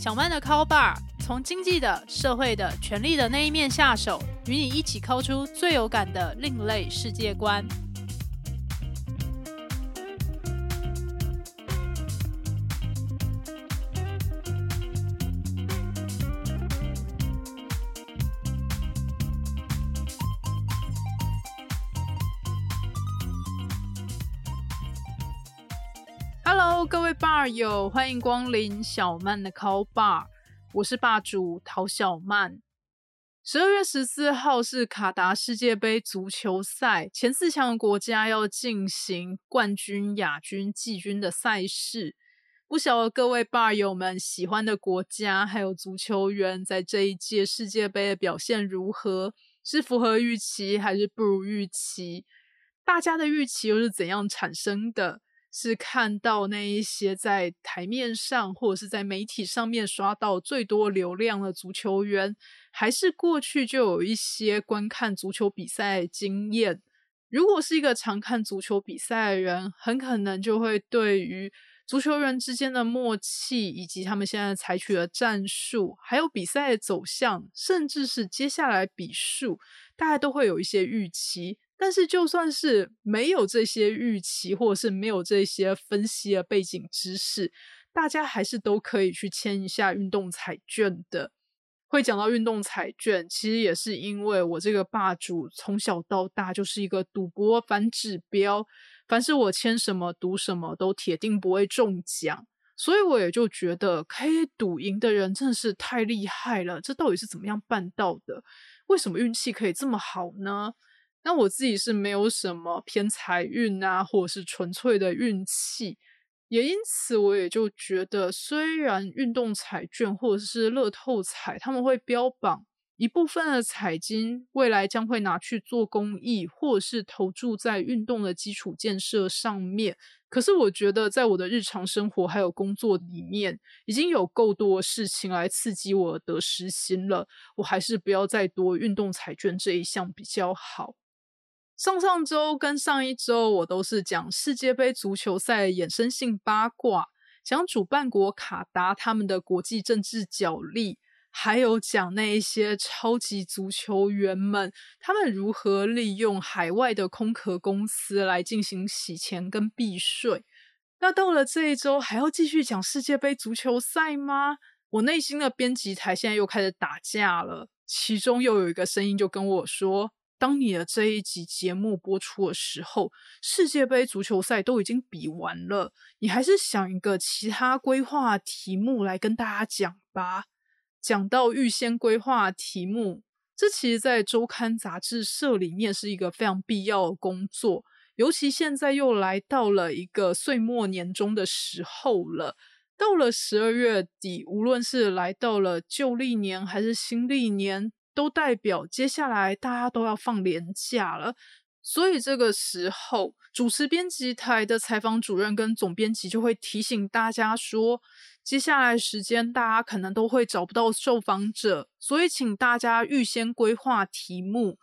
小曼的 Call Bar 从经济的、社会的、权力的那一面下手，与你一起抠出最有感的另类世界观。友，欢迎光临小曼的 Call Bar，我是霸主陶小曼。十二月十四号是卡达世界杯足球赛，前四强国家要进行冠军、亚军、季军的赛事。不晓得各位 bar 友们喜欢的国家还有足球员，在这一届世界杯的表现如何？是符合预期还是不如预期？大家的预期又是怎样产生的？是看到那一些在台面上或者是在媒体上面刷到最多流量的足球员，还是过去就有一些观看足球比赛经验？如果是一个常看足球比赛的人，很可能就会对于足球员之间的默契，以及他们现在采取的战术，还有比赛的走向，甚至是接下来比数，大家都会有一些预期。但是，就算是没有这些预期，或者是没有这些分析的背景知识，大家还是都可以去签一下运动彩券的。会讲到运动彩券，其实也是因为我这个霸主从小到大就是一个赌博反指标，凡是我签什么赌什么都铁定不会中奖，所以我也就觉得可以赌赢的人真的是太厉害了。这到底是怎么样办到的？为什么运气可以这么好呢？那我自己是没有什么偏财运啊，或者是纯粹的运气，也因此我也就觉得，虽然运动彩券或者是乐透彩，他们会标榜一部分的彩金未来将会拿去做公益，或者是投注在运动的基础建设上面，可是我觉得在我的日常生活还有工作里面，已经有够多事情来刺激我得失心了，我还是不要再多运动彩券这一项比较好。上上周跟上一周，我都是讲世界杯足球赛衍生性八卦，讲主办国卡达他们的国际政治角力，还有讲那一些超级足球员们，他们如何利用海外的空壳公司来进行洗钱跟避税。那到了这一周，还要继续讲世界杯足球赛吗？我内心的编辑台现在又开始打架了，其中又有一个声音就跟我说。当你的这一集节目播出的时候，世界杯足球赛都已经比完了，你还是想一个其他规划题目来跟大家讲吧。讲到预先规划题目，这其实在周刊杂志社里面是一个非常必要的工作，尤其现在又来到了一个岁末年终的时候了，到了十二月底，无论是来到了旧历年还是新历年。都代表接下来大家都要放年假了，所以这个时候主持编辑台的采访主任跟总编辑就会提醒大家说，接下来时间大家可能都会找不到受访者，所以请大家预先规划题目。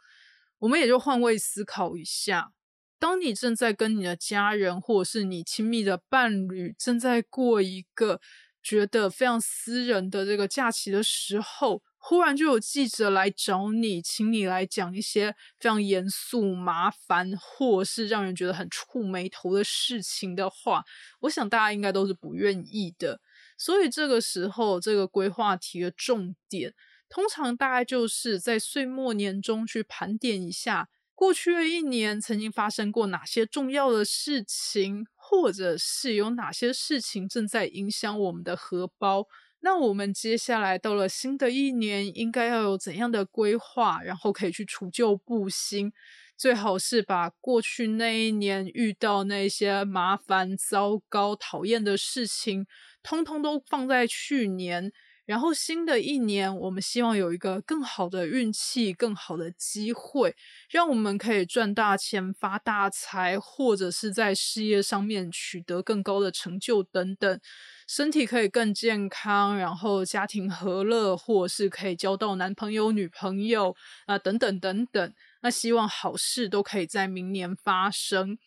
我们也就换位思考一下，当你正在跟你的家人或者是你亲密的伴侣正在过一个觉得非常私人的这个假期的时候。忽然就有记者来找你，请你来讲一些非常严肃、麻烦，或是让人觉得很触眉头的事情的话，我想大家应该都是不愿意的。所以这个时候，这个规划题的重点，通常大概就是在岁末年中去盘点一下过去的一年曾经发生过哪些重要的事情，或者是有哪些事情正在影响我们的荷包。那我们接下来到了新的一年，应该要有怎样的规划，然后可以去除旧布新？最好是把过去那一年遇到那些麻烦、糟糕、讨厌的事情，通通都放在去年。然后新的一年，我们希望有一个更好的运气、更好的机会，让我们可以赚大钱、发大财，或者是在事业上面取得更高的成就等等。身体可以更健康，然后家庭和乐，或是可以交到男朋友、女朋友啊，等等等等。那希望好事都可以在明年发生。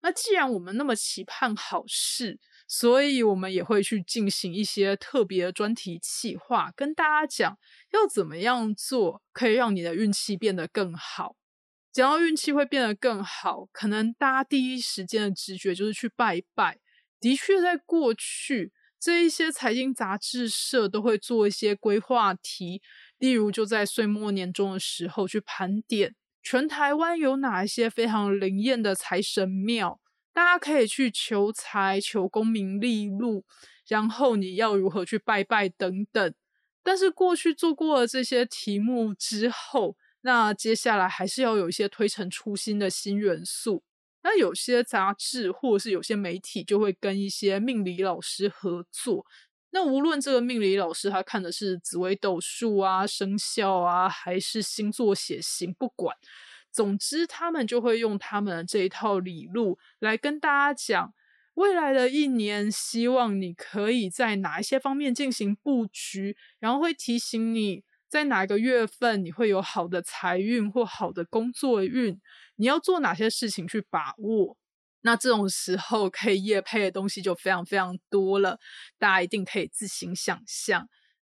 那既然我们那么期盼好事，所以我们也会去进行一些特别的专题企划，跟大家讲要怎么样做可以让你的运气变得更好。讲到运气会变得更好，可能大家第一时间的直觉就是去拜一拜。的确，在过去这一些财经杂志社都会做一些规划题，例如就在岁末年终的时候去盘点全台湾有哪一些非常灵验的财神庙。大家可以去求财、求功名利禄，然后你要如何去拜拜等等。但是过去做过了这些题目之后，那接下来还是要有一些推陈出新的新元素。那有些杂志或者是有些媒体就会跟一些命理老师合作。那无论这个命理老师他看的是紫微斗数啊、生肖啊，还是星座血型，不管。总之，他们就会用他们的这一套理路来跟大家讲，未来的一年，希望你可以在哪一些方面进行布局，然后会提醒你在哪个月份你会有好的财运或好的工作运，你要做哪些事情去把握。那这种时候可以夜配的东西就非常非常多了，大家一定可以自行想象。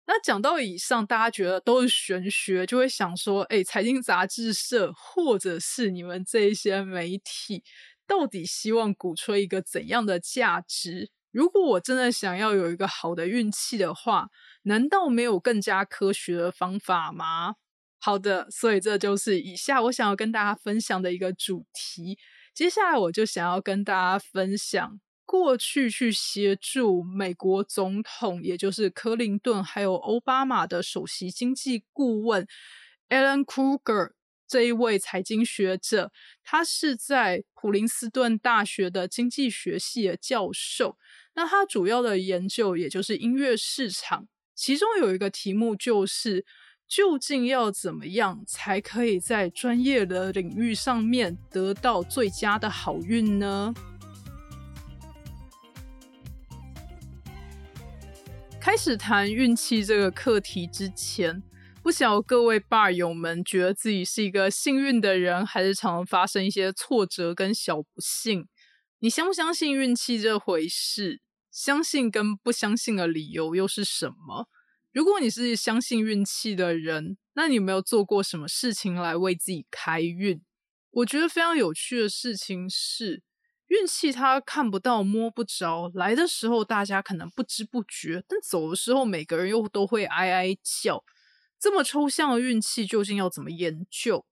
那讲到以上，大家觉得都是玄学，就会想说：哎，财经杂志社或者是你们这一些媒体，到底希望鼓吹一个怎样的价值？如果我真的想要有一个好的运气的话，难道没有更加科学的方法吗？好的，所以这就是以下我想要跟大家分享的一个主题。接下来我就想要跟大家分享。过去去协助美国总统，也就是克林顿还有奥巴马的首席经济顾问 Alan Kruger 这一位财经学者，他是在普林斯顿大学的经济学系的教授。那他主要的研究也就是音乐市场，其中有一个题目就是，究竟要怎么样才可以在专业的领域上面得到最佳的好运呢？开始谈运气这个课题之前，不晓各位爸友们觉得自己是一个幸运的人，还是常常发生一些挫折跟小不幸？你相不相信运气这回事？相信跟不相信的理由又是什么？如果你是相信运气的人，那你有没有做过什么事情来为自己开运？我觉得非常有趣的事情是。运气它看不到摸不着，来的时候大家可能不知不觉，但走的时候每个人又都会哀哀叫。这么抽象的运气究竟要怎么研究？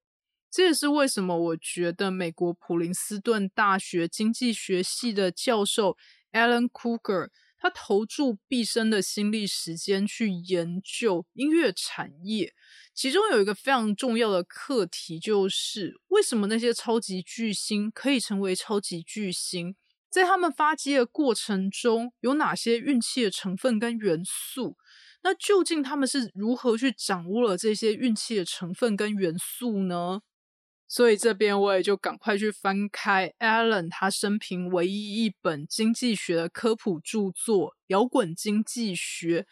这也是为什么我觉得美国普林斯顿大学经济学系的教授 Alan Kruger，他投注毕生的心力时间去研究音乐产业。其中有一个非常重要的课题，就是为什么那些超级巨星可以成为超级巨星？在他们发迹的过程中，有哪些运气的成分跟元素？那究竟他们是如何去掌握了这些运气的成分跟元素呢？所以这边我也就赶快去翻开 Alan 他生平唯一一本经济学的科普著作《摇滚经济学》。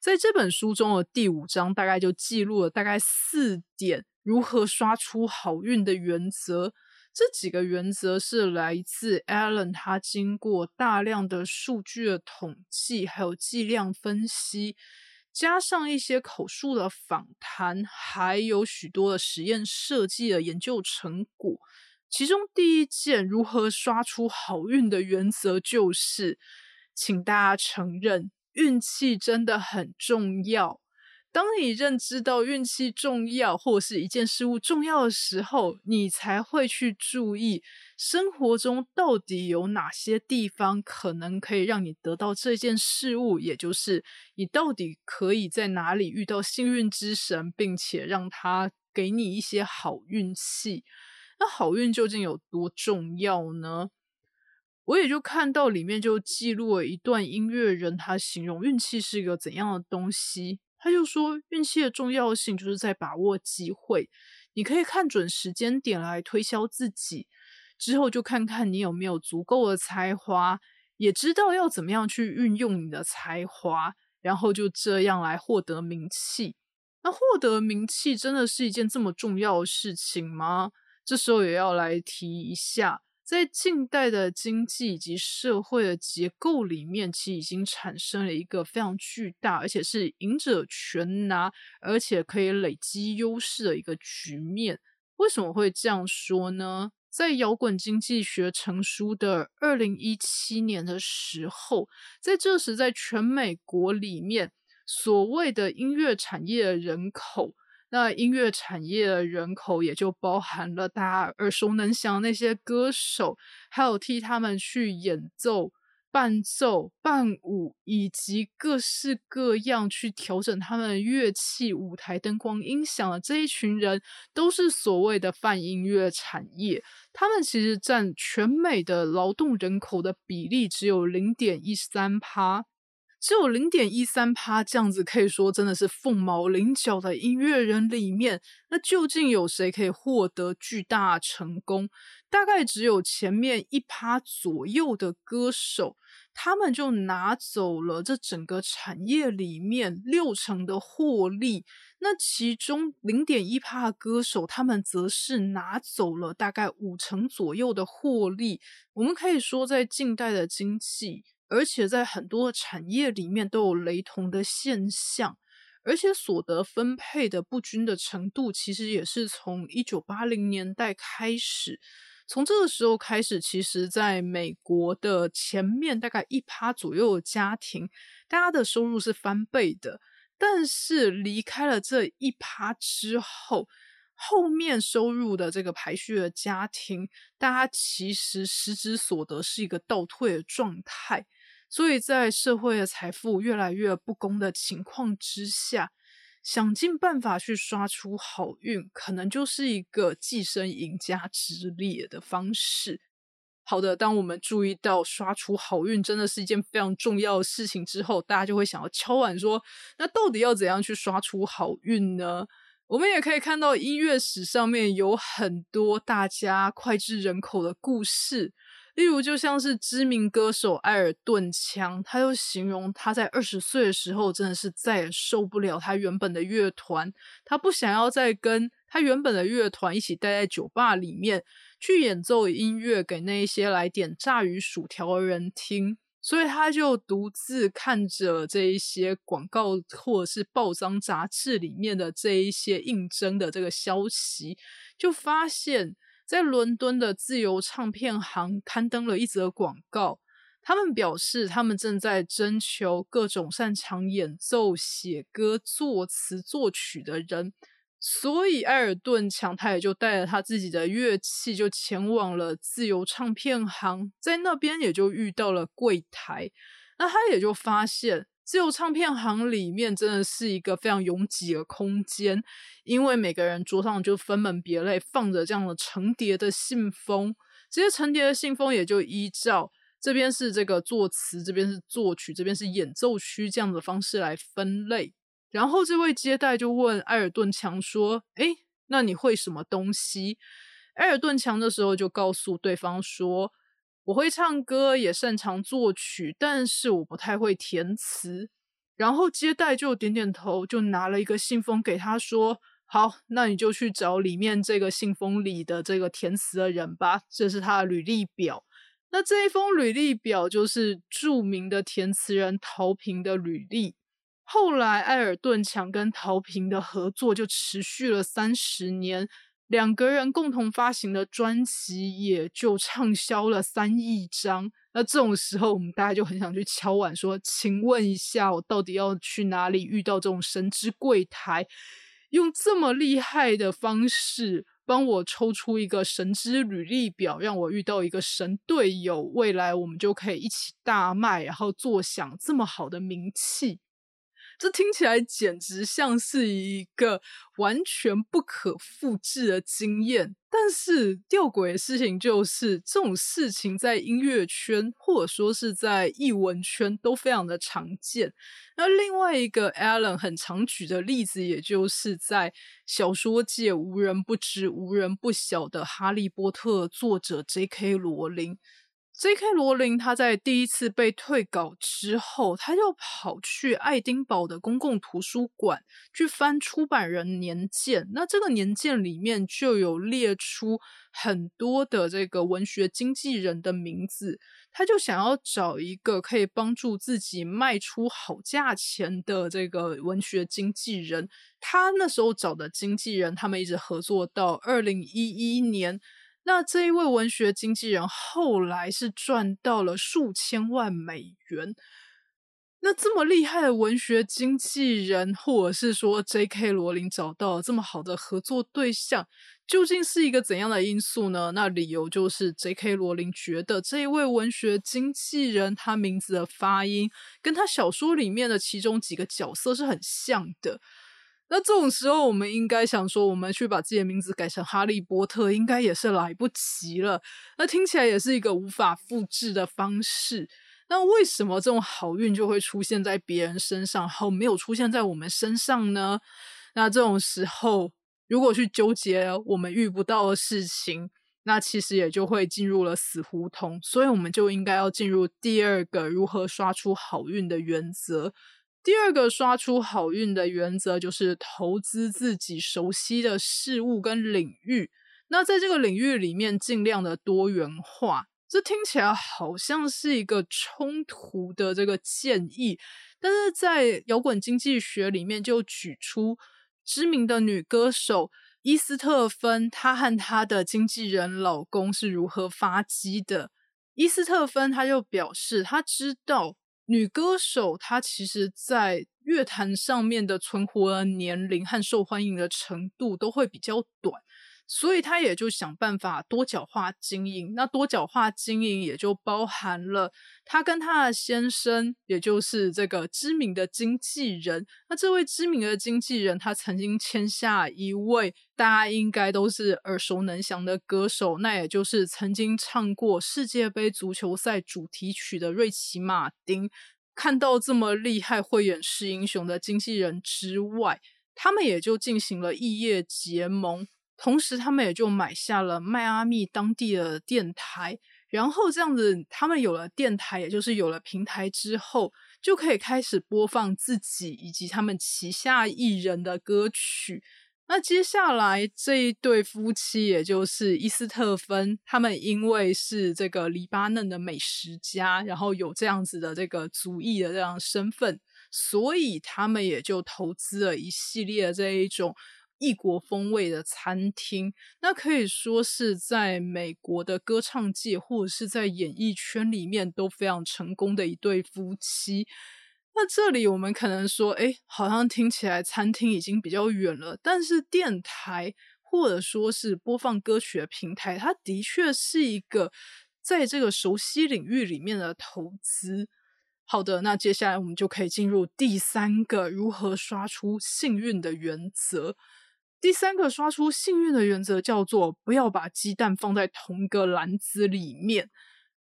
在这本书中的第五章，大概就记录了大概四点如何刷出好运的原则。这几个原则是来自 Alan，他经过大量的数据的统计，还有计量分析，加上一些口述的访谈，还有许多的实验设计的研究成果。其中第一件如何刷出好运的原则，就是请大家承认。运气真的很重要。当你认知到运气重要，或是一件事物重要的时候，你才会去注意生活中到底有哪些地方可能可以让你得到这件事物，也就是你到底可以在哪里遇到幸运之神，并且让他给你一些好运气。那好运究竟有多重要呢？我也就看到里面就记录了一段音乐人，他形容运气是一个怎样的东西。他就说，运气的重要性就是在把握机会。你可以看准时间点来推销自己，之后就看看你有没有足够的才华，也知道要怎么样去运用你的才华，然后就这样来获得名气。那获得名气真的是一件这么重要的事情吗？这时候也要来提一下。在近代的经济以及社会的结构里面，其实已经产生了一个非常巨大，而且是赢者全拿，而且可以累积优势的一个局面。为什么会这样说呢？在摇滚经济学成书的二零一七年的时候，在这时，在全美国里面，所谓的音乐产业人口，那音乐产业的人口也就包含了大家耳熟能详那些歌手，还有替他们去演奏。伴奏、伴舞以及各式各样去调整他们的乐器、舞台灯光、音响的这一群人，都是所谓的泛音乐产业。他们其实占全美的劳动人口的比例只有零点一三趴。只有零点一三趴这样子，可以说真的是凤毛麟角的音乐人里面，那究竟有谁可以获得巨大成功？大概只有前面一趴左右的歌手，他们就拿走了这整个产业里面六成的获利。那其中零点一趴的歌手，他们则是拿走了大概五成左右的获利。我们可以说，在近代的经济。而且在很多产业里面都有雷同的现象，而且所得分配的不均的程度，其实也是从一九八零年代开始。从这个时候开始，其实在美国的前面大概一趴左右的家庭，大家的收入是翻倍的。但是离开了这一趴之后，后面收入的这个排序的家庭，大家其实实质所得是一个倒退的状态。所以在社会的财富越来越不公的情况之下，想尽办法去刷出好运，可能就是一个跻身赢家之列的方式。好的，当我们注意到刷出好运真的是一件非常重要的事情之后，大家就会想要敲碗说：那到底要怎样去刷出好运呢？我们也可以看到音乐史上面有很多大家脍炙人口的故事。例如，就像是知名歌手艾尔顿强，他就形容他在二十岁的时候，真的是再也受不了他原本的乐团，他不想要再跟他原本的乐团一起待在酒吧里面去演奏音乐给那一些来点炸鱼薯条的人听，所以他就独自看着这一些广告或者是报章杂志里面的这一些应征的这个消息，就发现。在伦敦的自由唱片行刊登了一则广告，他们表示他们正在征求各种擅长演奏、写歌、作词、作曲的人。所以埃尔顿强他也就带着他自己的乐器，就前往了自由唱片行，在那边也就遇到了柜台，那他也就发现。自由唱片行里面真的是一个非常拥挤的空间，因为每个人桌上就分门别类放着这样的成叠的信封，这些成叠的信封也就依照这边是这个作词，这边是作曲，这边是演奏区这样的方式来分类。然后这位接待就问埃尔顿强说：“哎，那你会什么东西？”埃尔顿强的时候就告诉对方说。我会唱歌，也擅长作曲，但是我不太会填词。然后接待就点点头，就拿了一个信封给他说：“好，那你就去找里面这个信封里的这个填词的人吧。”这是他的履历表。那这一封履历表就是著名的填词人陶平的履历。后来，艾尔顿强跟陶平的合作就持续了三十年。两个人共同发行的专辑也就畅销了三亿张。那这种时候，我们大家就很想去敲碗说：“请问一下，我到底要去哪里遇到这种神之柜台，用这么厉害的方式帮我抽出一个神之履历表，让我遇到一个神队友，未来我们就可以一起大卖，然后坐享这么好的名气。”这听起来简直像是一个完全不可复制的经验，但是吊诡的事情就是，这种事情在音乐圈或者说是在艺文圈都非常的常见。那另外一个 Alan 很常举的例子，也就是在小说界无人不知、无人不晓的《哈利波特》作者 J.K. 罗琳。J.K. 罗琳他在第一次被退稿之后，他就跑去爱丁堡的公共图书馆去翻出版人年鉴。那这个年鉴里面就有列出很多的这个文学经纪人的名字，他就想要找一个可以帮助自己卖出好价钱的这个文学经纪人。他那时候找的经纪人，他们一直合作到二零一一年。那这一位文学经纪人后来是赚到了数千万美元。那这么厉害的文学经纪人，或者是说 J.K. 罗琳找到了这么好的合作对象，究竟是一个怎样的因素呢？那理由就是 J.K. 罗琳觉得这一位文学经纪人他名字的发音跟他小说里面的其中几个角色是很像的。那这种时候，我们应该想说，我们去把自己的名字改成哈利波特，应该也是来不及了。那听起来也是一个无法复制的方式。那为什么这种好运就会出现在别人身上，好没有出现在我们身上呢？那这种时候，如果去纠结我们遇不到的事情，那其实也就会进入了死胡同。所以，我们就应该要进入第二个如何刷出好运的原则。第二个刷出好运的原则就是投资自己熟悉的事物跟领域。那在这个领域里面，尽量的多元化。这听起来好像是一个冲突的这个建议，但是在摇滚经济学里面就举出知名的女歌手伊斯特芬，她和她的经纪人老公是如何发迹的。伊斯特芬她就表示，她知道。女歌手她其实，在乐坛上面的存活年龄和受欢迎的程度都会比较短。所以他也就想办法多角化经营。那多角化经营也就包含了他跟他的先生，也就是这个知名的经纪人。那这位知名的经纪人，他曾经签下一位大家应该都是耳熟能详的歌手，那也就是曾经唱过世界杯足球赛主题曲的瑞奇·马丁。看到这么厉害会演示英雄的经纪人之外，他们也就进行了异业结盟。同时，他们也就买下了迈阿密当地的电台，然后这样子，他们有了电台，也就是有了平台之后，就可以开始播放自己以及他们旗下艺人的歌曲。那接下来这一对夫妻，也就是伊斯特芬，他们因为是这个黎巴嫩的美食家，然后有这样子的这个族裔的这样身份，所以他们也就投资了一系列这一种。异国风味的餐厅，那可以说是在美国的歌唱界或者是在演艺圈里面都非常成功的一对夫妻。那这里我们可能说，哎，好像听起来餐厅已经比较远了，但是电台或者说是播放歌曲的平台，它的确是一个在这个熟悉领域里面的投资。好的，那接下来我们就可以进入第三个如何刷出幸运的原则。第三个刷出幸运的原则叫做不要把鸡蛋放在同一个篮子里面。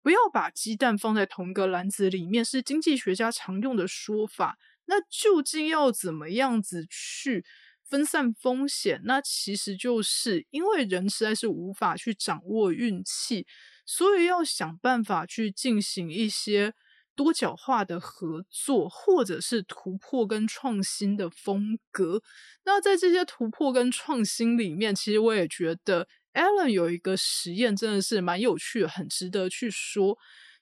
不要把鸡蛋放在同一个篮子里面是经济学家常用的说法。那究竟要怎么样子去分散风险？那其实就是因为人实在是无法去掌握运气，所以要想办法去进行一些。多角化的合作，或者是突破跟创新的风格。那在这些突破跟创新里面，其实我也觉得 Alan 有一个实验真的是蛮有趣的，很值得去说。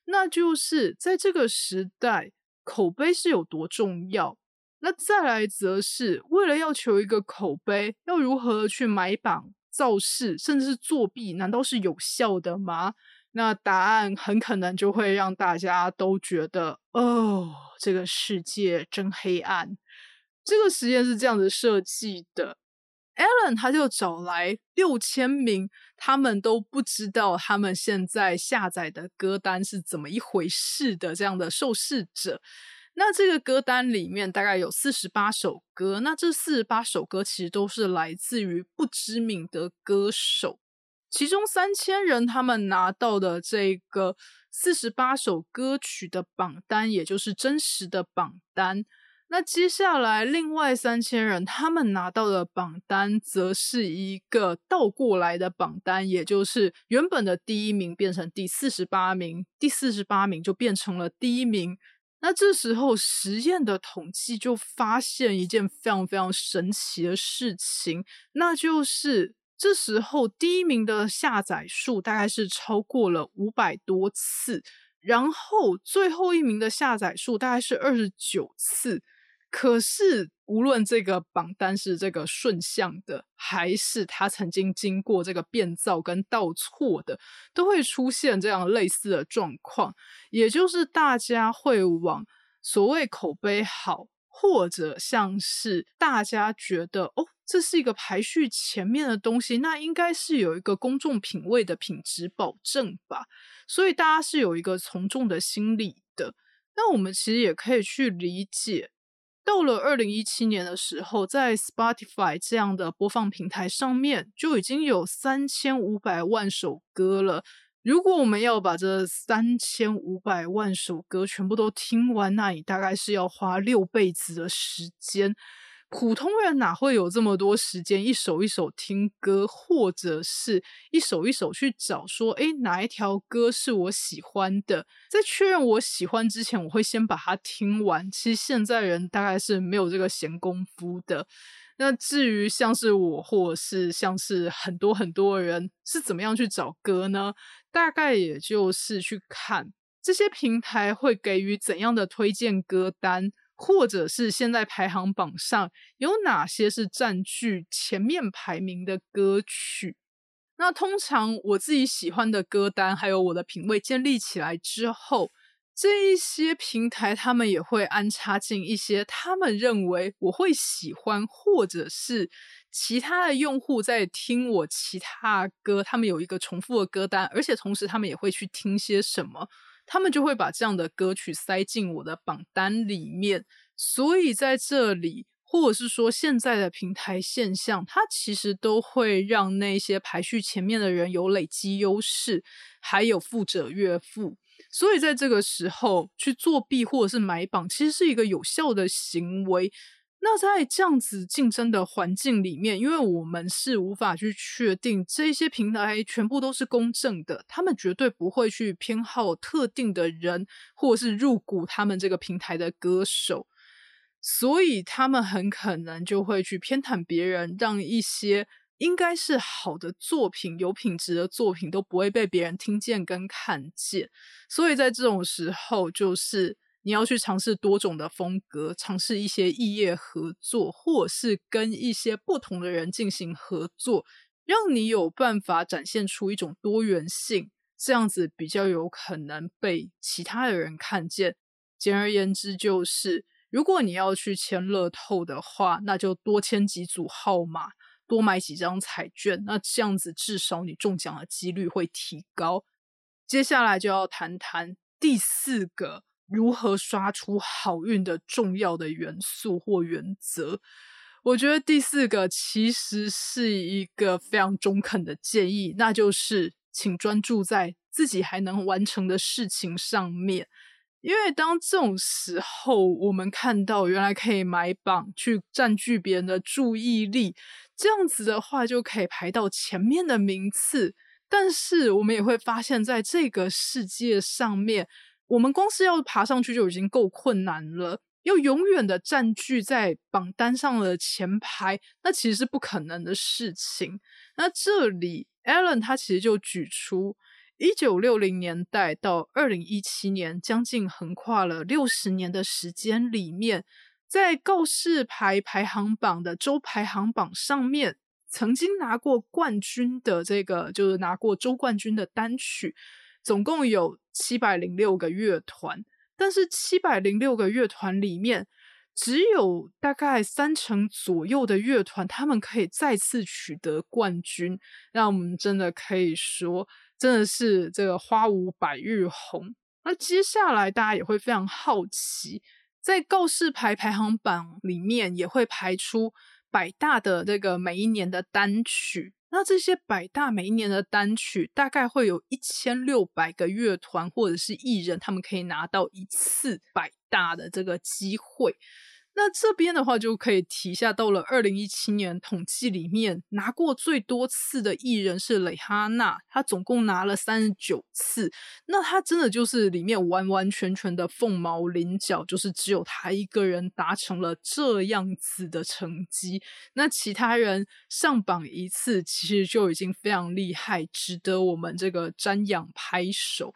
那就是在这个时代，口碑是有多重要。那再来则是为了要求一个口碑，要如何去买榜、造势，甚至是作弊，难道是有效的吗？那答案很可能就会让大家都觉得，哦，这个世界真黑暗。这个实验是这样子设计的：Alan 他就找来六千名他们都不知道他们现在下载的歌单是怎么一回事的这样的受试者。那这个歌单里面大概有四十八首歌，那这四十八首歌其实都是来自于不知名的歌手。其中三千人他们拿到的这个四十八首歌曲的榜单，也就是真实的榜单。那接下来另外三千人，他们拿到的榜单则是一个倒过来的榜单，也就是原本的第一名变成第四十八名，第四十八名就变成了第一名。那这时候实验的统计就发现一件非常非常神奇的事情，那就是这时候第一名的下载数大概是超过了五百多次，然后最后一名的下载数大概是二十九次。可是，无论这个榜单是这个顺向的，还是他曾经经过这个变造跟倒错的，都会出现这样类似的状况。也就是大家会往所谓口碑好，或者像是大家觉得哦，这是一个排序前面的东西，那应该是有一个公众品味的品质保证吧。所以大家是有一个从众的心理的。那我们其实也可以去理解。到了二零一七年的时候，在 Spotify 这样的播放平台上面，就已经有三千五百万首歌了。如果我们要把这三千五百万首歌全部都听完，那你大概是要花六辈子的时间。普通人哪会有这么多时间一首一首听歌，或者是一首一首去找说，诶哪一条歌是我喜欢的？在确认我喜欢之前，我会先把它听完。其实现在人大概是没有这个闲工夫的。那至于像是我，或者是像是很多很多人是怎么样去找歌呢？大概也就是去看这些平台会给予怎样的推荐歌单。或者是现在排行榜上有哪些是占据前面排名的歌曲？那通常我自己喜欢的歌单，还有我的品味建立起来之后，这一些平台他们也会安插进一些他们认为我会喜欢，或者是其他的用户在听我其他歌，他们有一个重复的歌单，而且同时他们也会去听些什么。他们就会把这样的歌曲塞进我的榜单里面，所以在这里，或者是说现在的平台现象，它其实都会让那些排序前面的人有累积优势，还有富者越富。所以在这个时候去作弊或者是买榜，其实是一个有效的行为。那在这样子竞争的环境里面，因为我们是无法去确定这些平台全部都是公正的，他们绝对不会去偏好特定的人，或者是入股他们这个平台的歌手，所以他们很可能就会去偏袒别人，让一些应该是好的作品、有品质的作品都不会被别人听见跟看见。所以在这种时候，就是。你要去尝试多种的风格，尝试一些异业合作，或是跟一些不同的人进行合作，让你有办法展现出一种多元性，这样子比较有可能被其他的人看见。简而言之，就是如果你要去签乐透的话，那就多签几组号码，多买几张彩券，那这样子至少你中奖的几率会提高。接下来就要谈谈第四个。如何刷出好运的重要的元素或原则？我觉得第四个其实是一个非常中肯的建议，那就是请专注在自己还能完成的事情上面。因为当这种时候，我们看到原来可以买榜去占据别人的注意力，这样子的话就可以排到前面的名次。但是我们也会发现，在这个世界上面。我们公司要爬上去就已经够困难了，要永远的占据在榜单上的前排，那其实是不可能的事情。那这里，Allen 他其实就举出一九六零年代到二零一七年，将近横跨了六十年的时间里面，在告示牌排行榜的周排行榜上面，曾经拿过冠军的这个，就是拿过周冠军的单曲。总共有七百零六个乐团，但是七百零六个乐团里面，只有大概三成左右的乐团，他们可以再次取得冠军。让我们真的可以说，真的是这个花无百日红。那接下来大家也会非常好奇，在告示牌排行榜里面，也会排出百大的这个每一年的单曲。那这些百大每一年的单曲，大概会有一千六百个乐团或者是艺人，他们可以拿到一次百大的这个机会。那这边的话就可以提一下，到了二零一七年统计里面，拿过最多次的艺人是蕾哈娜，她总共拿了三十九次。那她真的就是里面完完全全的凤毛麟角，就是只有她一个人达成了这样子的成绩。那其他人上榜一次，其实就已经非常厉害，值得我们这个瞻仰拍手。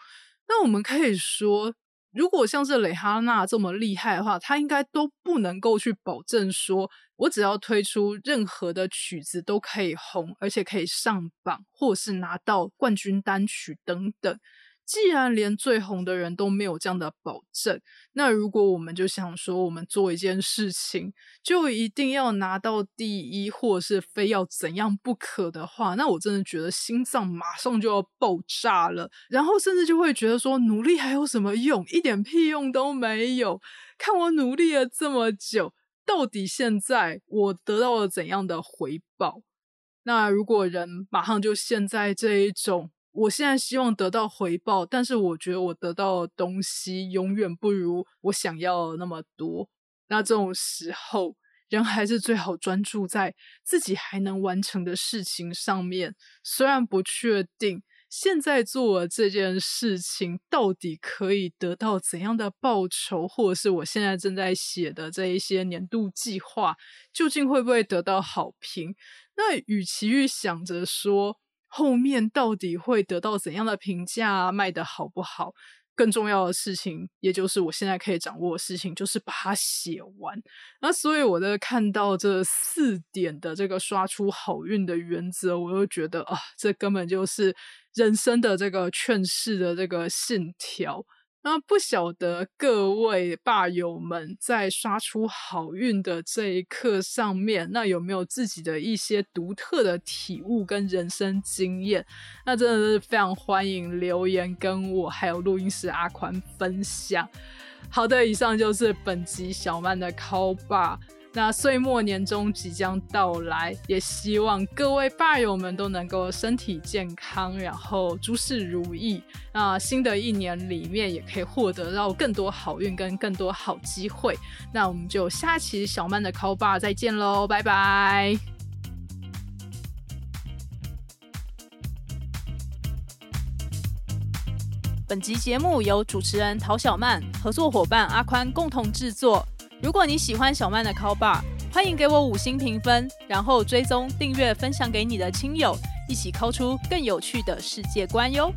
那我们可以说。如果像是蕾哈娜这么厉害的话，她应该都不能够去保证说，我只要推出任何的曲子都可以红，而且可以上榜，或是拿到冠军单曲等等。既然连最红的人都没有这样的保证，那如果我们就想说，我们做一件事情就一定要拿到第一，或者是非要怎样不可的话，那我真的觉得心脏马上就要爆炸了，然后甚至就会觉得说，努力还有什么用？一点屁用都没有！看我努力了这么久，到底现在我得到了怎样的回报？那如果人马上就现在这一种。我现在希望得到回报，但是我觉得我得到的东西永远不如我想要的那么多。那这种时候，人还是最好专注在自己还能完成的事情上面。虽然不确定现在做这件事情到底可以得到怎样的报酬，或者是我现在正在写的这一些年度计划究竟会不会得到好评，那与其去想着说。后面到底会得到怎样的评价？卖的好不好？更重要的事情，也就是我现在可以掌握的事情，就是把它写完。那所以我在看到这四点的这个刷出好运的原则，我又觉得啊，这根本就是人生的这个劝世的这个信条。那不晓得各位霸友们在刷出好运的这一刻上面，那有没有自己的一些独特的体悟跟人生经验？那真的是非常欢迎留言跟我还有录音师阿宽分享。好的，以上就是本集小曼的 call 吧。那岁末年终即将到来，也希望各位爸友们都能够身体健康，然后诸事如意。那新的一年里面，也可以获得到更多好运跟更多好机会。那我们就下期小曼的 call Bar 再见喽，拜拜。本集节目由主持人陶小曼、合作伙伴阿宽共同制作。如果你喜欢小曼的 Call Bar，欢迎给我五星评分，然后追踪、订阅、分享给你的亲友，一起 call 出更有趣的世界观哟。